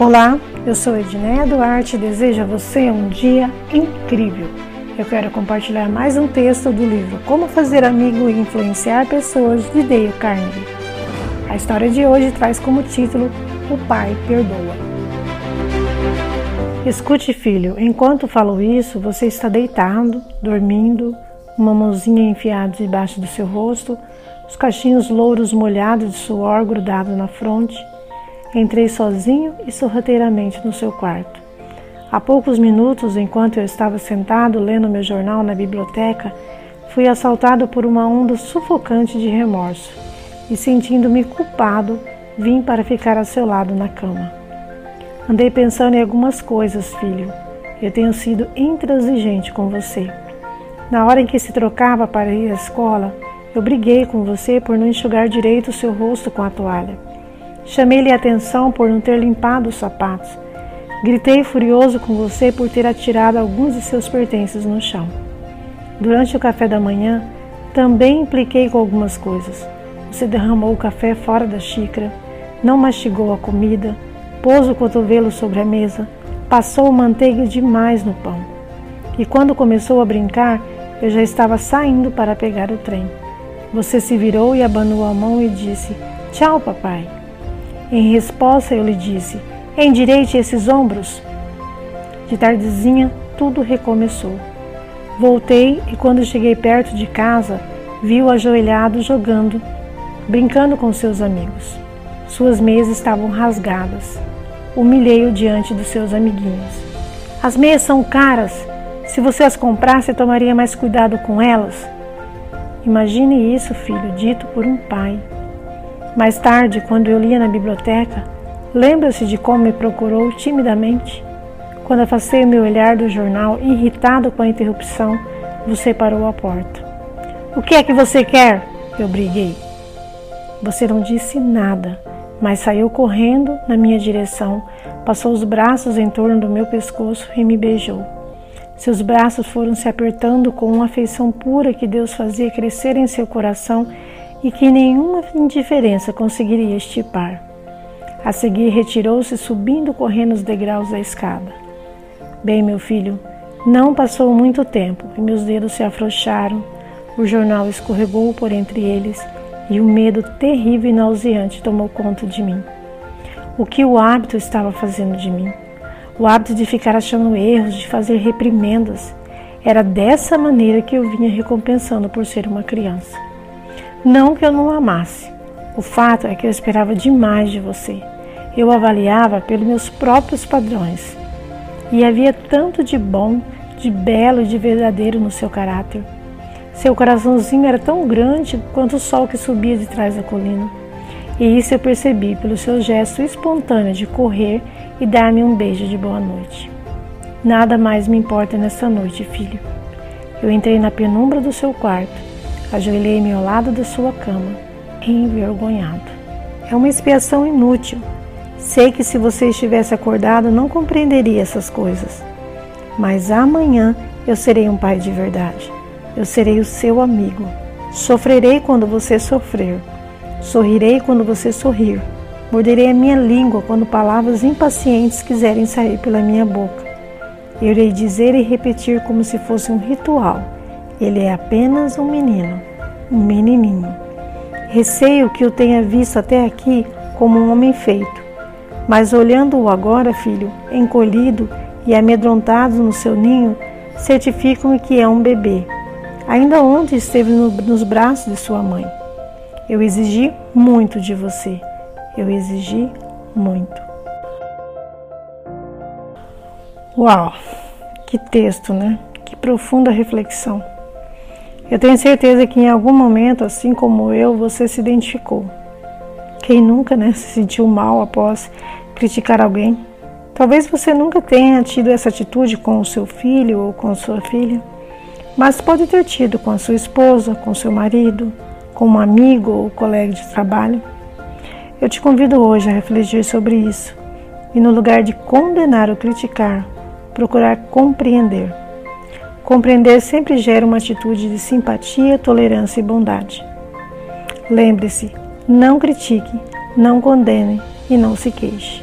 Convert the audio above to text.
Olá, eu sou Edneia Duarte e desejo a você um dia incrível. Eu quero compartilhar mais um texto do livro Como Fazer Amigo e Influenciar Pessoas de Dale Carnegie. A história de hoje traz como título O Pai Perdoa. Escute, filho, enquanto falo isso, você está deitado, dormindo, uma mãozinha enfiada debaixo do seu rosto, os cachinhos louros molhados de suor grudado na fronte. Entrei sozinho e sorrateiramente no seu quarto. Há poucos minutos, enquanto eu estava sentado lendo meu jornal na biblioteca, fui assaltado por uma onda sufocante de remorso e, sentindo-me culpado, vim para ficar a seu lado na cama. Andei pensando em algumas coisas, filho. Eu tenho sido intransigente com você. Na hora em que se trocava para ir à escola, eu briguei com você por não enxugar direito o seu rosto com a toalha. Chamei-lhe atenção por não ter limpado os sapatos. Gritei furioso com você por ter atirado alguns de seus pertences no chão. Durante o café da manhã, também impliquei com algumas coisas. Você derramou o café fora da xícara, não mastigou a comida, pôs o cotovelo sobre a mesa, passou manteiga demais no pão. E quando começou a brincar, eu já estava saindo para pegar o trem. Você se virou e abanou a mão e disse: Tchau, papai. Em resposta, eu lhe disse: Endireite esses ombros. De tardezinha, tudo recomeçou. Voltei e, quando cheguei perto de casa, vi-o ajoelhado jogando, brincando com seus amigos. Suas meias estavam rasgadas. Humilhei-o diante dos seus amiguinhos. As meias são caras. Se você as comprasse, tomaria mais cuidado com elas. Imagine isso, filho, dito por um pai. Mais tarde, quando eu lia na biblioteca, lembra-se de como me procurou timidamente? Quando afastei o meu olhar do jornal, irritado com a interrupção, você parou a porta. O que é que você quer? Eu briguei. Você não disse nada, mas saiu correndo na minha direção, passou os braços em torno do meu pescoço e me beijou. Seus braços foram se apertando com uma afeição pura que Deus fazia crescer em seu coração e que nenhuma indiferença conseguiria estipar. A seguir, retirou-se, subindo correndo os degraus da escada. Bem, meu filho, não passou muito tempo e meus dedos se afrouxaram, o jornal escorregou por entre eles e um medo terrível e nauseante tomou conta de mim. O que o hábito estava fazendo de mim? o hábito de ficar achando erros, de fazer reprimendas. Era dessa maneira que eu vinha recompensando por ser uma criança. Não que eu não amasse. O fato é que eu esperava demais de você. Eu avaliava pelos meus próprios padrões. E havia tanto de bom, de belo e de verdadeiro no seu caráter. Seu coraçãozinho era tão grande quanto o sol que subia de trás da colina. E isso eu percebi pelo seu gesto espontâneo de correr e dar-me um beijo de boa noite. Nada mais me importa nessa noite, filho. Eu entrei na penumbra do seu quarto, ajoelhei-me ao lado da sua cama, envergonhado. É uma expiação inútil. Sei que se você estivesse acordado não compreenderia essas coisas. Mas amanhã eu serei um pai de verdade. Eu serei o seu amigo. Sofrerei quando você sofrer. Sorrirei quando você sorrir. Morderei a minha língua quando palavras impacientes quiserem sair pela minha boca. Eu irei dizer e repetir como se fosse um ritual. Ele é apenas um menino, um menininho. Receio que o tenha visto até aqui como um homem feito. Mas olhando-o agora, filho, encolhido e amedrontado no seu ninho, certifico-me que é um bebê. Ainda ontem esteve no, nos braços de sua mãe. Eu exigi muito de você. Eu exigi muito. Uau, que texto, né? Que profunda reflexão. Eu tenho certeza que em algum momento, assim como eu, você se identificou. Quem nunca, né, se sentiu mal após criticar alguém? Talvez você nunca tenha tido essa atitude com o seu filho ou com sua filha, mas pode ter tido com a sua esposa, com seu marido, com um amigo ou colega de trabalho. Eu te convido hoje a refletir sobre isso e, no lugar de condenar ou criticar, procurar compreender. Compreender sempre gera uma atitude de simpatia, tolerância e bondade. Lembre-se, não critique, não condene e não se queixe.